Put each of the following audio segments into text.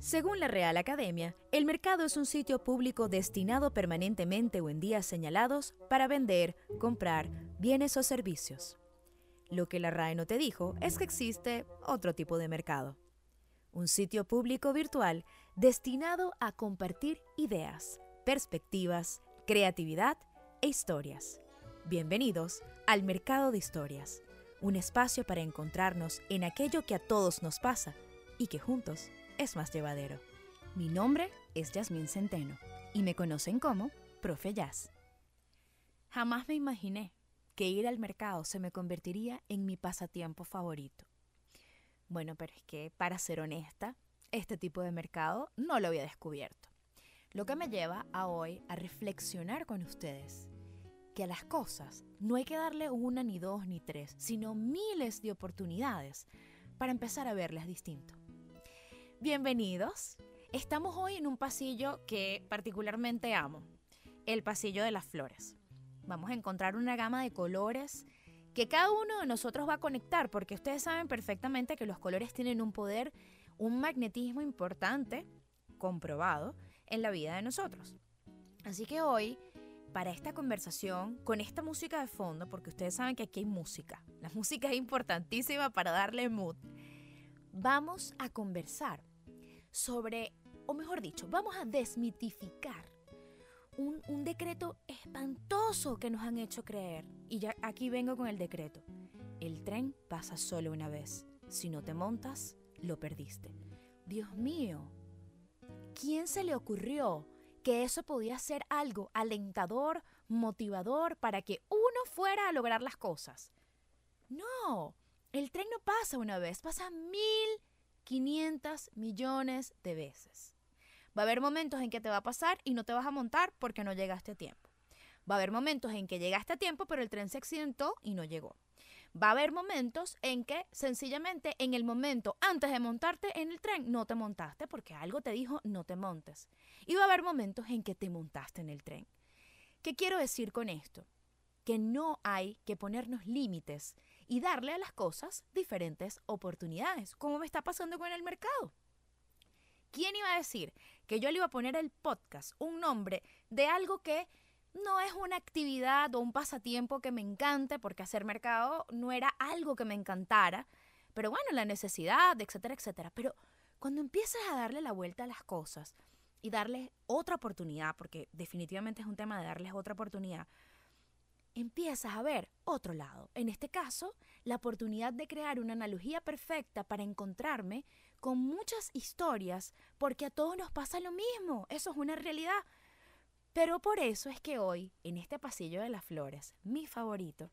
Según la Real Academia, el mercado es un sitio público destinado permanentemente o en días señalados para vender, comprar bienes o servicios. Lo que la RAE no te dijo es que existe otro tipo de mercado. Un sitio público virtual destinado a compartir ideas, perspectivas, creatividad e historias. Bienvenidos al Mercado de Historias, un espacio para encontrarnos en aquello que a todos nos pasa y que juntos es más llevadero. Mi nombre es Yasmín Centeno y me conocen como Profe Jazz. Jamás me imaginé que ir al mercado se me convertiría en mi pasatiempo favorito. Bueno, pero es que, para ser honesta, este tipo de mercado no lo había descubierto. Lo que me lleva a hoy a reflexionar con ustedes que a las cosas no hay que darle una, ni dos, ni tres, sino miles de oportunidades para empezar a verlas distinto. Bienvenidos. Estamos hoy en un pasillo que particularmente amo, el pasillo de las flores. Vamos a encontrar una gama de colores que cada uno de nosotros va a conectar, porque ustedes saben perfectamente que los colores tienen un poder, un magnetismo importante, comprobado, en la vida de nosotros. Así que hoy, para esta conversación, con esta música de fondo, porque ustedes saben que aquí hay música, la música es importantísima para darle mood, vamos a conversar sobre, o mejor dicho, vamos a desmitificar un, un, decreto espantoso que nos han hecho creer. Y ya aquí vengo con el decreto. El tren pasa solo una vez. Si no te montas, lo perdiste. Dios mío, ¿quién se le ocurrió que eso podía ser algo alentador, motivador para que uno fuera a lograr las cosas? No, el tren no pasa una vez, pasa mil 500 millones de veces. Va a haber momentos en que te va a pasar y no te vas a montar porque no llegaste a tiempo. Va a haber momentos en que llegaste a tiempo pero el tren se accidentó y no llegó. Va a haber momentos en que sencillamente en el momento antes de montarte en el tren no te montaste porque algo te dijo no te montes. Y va a haber momentos en que te montaste en el tren. ¿Qué quiero decir con esto? Que no hay que ponernos límites y darle a las cosas diferentes oportunidades, como me está pasando con el mercado. ¿Quién iba a decir que yo le iba a poner el podcast un nombre de algo que no es una actividad o un pasatiempo que me encante, porque hacer mercado no era algo que me encantara, pero bueno, la necesidad, etcétera, etcétera. Pero cuando empiezas a darle la vuelta a las cosas y darles otra oportunidad, porque definitivamente es un tema de darles otra oportunidad, empiezas a ver otro lado. En este caso, la oportunidad de crear una analogía perfecta para encontrarme con muchas historias, porque a todos nos pasa lo mismo, eso es una realidad. Pero por eso es que hoy, en este pasillo de las flores, mi favorito,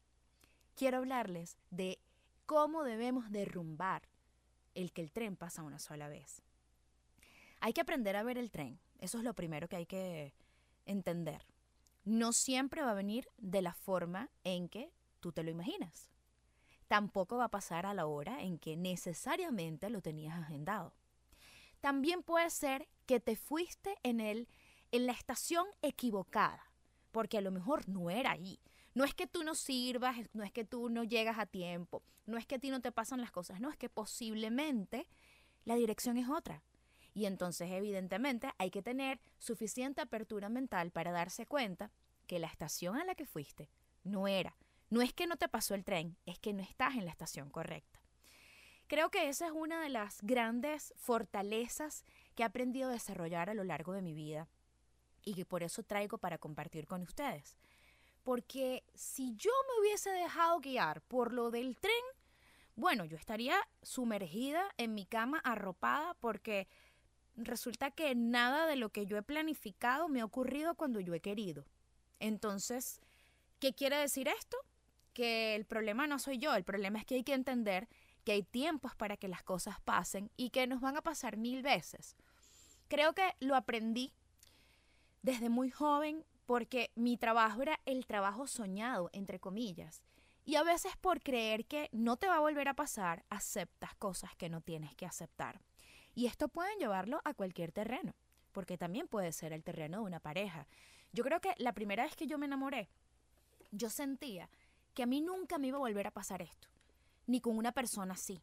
quiero hablarles de cómo debemos derrumbar el que el tren pasa una sola vez. Hay que aprender a ver el tren, eso es lo primero que hay que entender no siempre va a venir de la forma en que tú te lo imaginas. Tampoco va a pasar a la hora en que necesariamente lo tenías agendado. También puede ser que te fuiste en el en la estación equivocada, porque a lo mejor no era ahí. No es que tú no sirvas, no es que tú no llegas a tiempo, no es que a ti no te pasan las cosas, no es que posiblemente la dirección es otra. Y entonces, evidentemente, hay que tener suficiente apertura mental para darse cuenta que la estación a la que fuiste no era. No es que no te pasó el tren, es que no estás en la estación correcta. Creo que esa es una de las grandes fortalezas que he aprendido a desarrollar a lo largo de mi vida y que por eso traigo para compartir con ustedes. Porque si yo me hubiese dejado guiar por lo del tren, bueno, yo estaría sumergida en mi cama arropada porque resulta que nada de lo que yo he planificado me ha ocurrido cuando yo he querido. Entonces, ¿qué quiere decir esto? Que el problema no soy yo, el problema es que hay que entender que hay tiempos para que las cosas pasen y que nos van a pasar mil veces. Creo que lo aprendí desde muy joven porque mi trabajo era el trabajo soñado, entre comillas. Y a veces por creer que no te va a volver a pasar, aceptas cosas que no tienes que aceptar. Y esto pueden llevarlo a cualquier terreno, porque también puede ser el terreno de una pareja. Yo creo que la primera vez que yo me enamoré, yo sentía que a mí nunca me iba a volver a pasar esto, ni con una persona así.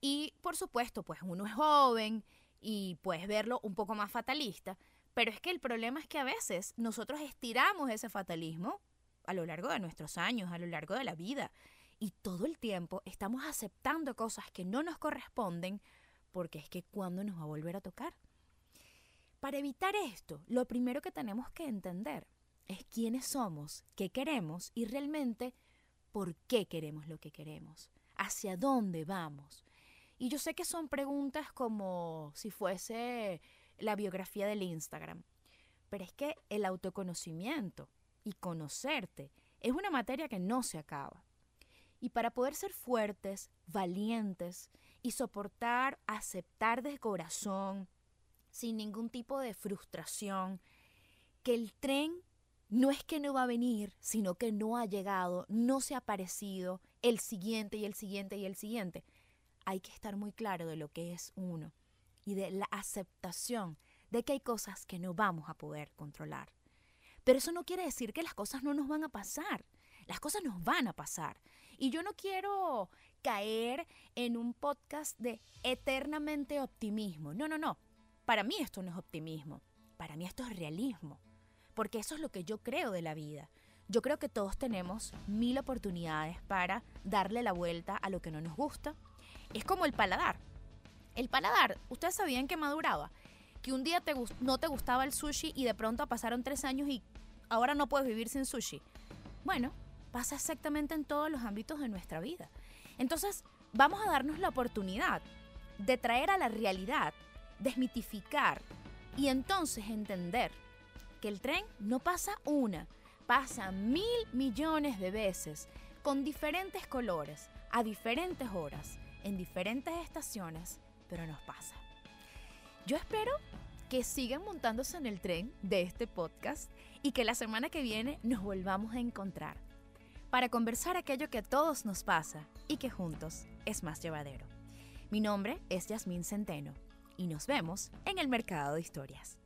Y por supuesto, pues uno es joven y puedes verlo un poco más fatalista, pero es que el problema es que a veces nosotros estiramos ese fatalismo a lo largo de nuestros años, a lo largo de la vida, y todo el tiempo estamos aceptando cosas que no nos corresponden porque es que cuando nos va a volver a tocar. Para evitar esto, lo primero que tenemos que entender es quiénes somos, qué queremos y realmente por qué queremos lo que queremos, hacia dónde vamos. Y yo sé que son preguntas como si fuese la biografía del Instagram, pero es que el autoconocimiento y conocerte es una materia que no se acaba. Y para poder ser fuertes, valientes y soportar, aceptar de corazón, sin ningún tipo de frustración, que el tren no es que no va a venir, sino que no ha llegado, no se ha aparecido, el siguiente y el siguiente y el siguiente. Hay que estar muy claro de lo que es uno y de la aceptación de que hay cosas que no vamos a poder controlar. Pero eso no quiere decir que las cosas no nos van a pasar. Las cosas nos van a pasar. Y yo no quiero caer en un podcast de eternamente optimismo. No, no, no. Para mí esto no es optimismo. Para mí esto es realismo. Porque eso es lo que yo creo de la vida. Yo creo que todos tenemos mil oportunidades para darle la vuelta a lo que no nos gusta. Es como el paladar. El paladar, ¿ustedes sabían que maduraba? Que un día no te gustaba el sushi y de pronto pasaron tres años y ahora no puedes vivir sin sushi. Bueno, pasa exactamente en todos los ámbitos de nuestra vida. Entonces, vamos a darnos la oportunidad de traer a la realidad, desmitificar y entonces entender que el tren no pasa una, pasa mil millones de veces, con diferentes colores, a diferentes horas, en diferentes estaciones, pero nos pasa. Yo espero que sigan montándose en el tren de este podcast y que la semana que viene nos volvamos a encontrar para conversar aquello que a todos nos pasa y que juntos es más llevadero. Mi nombre es Yasmín Centeno y nos vemos en el Mercado de Historias.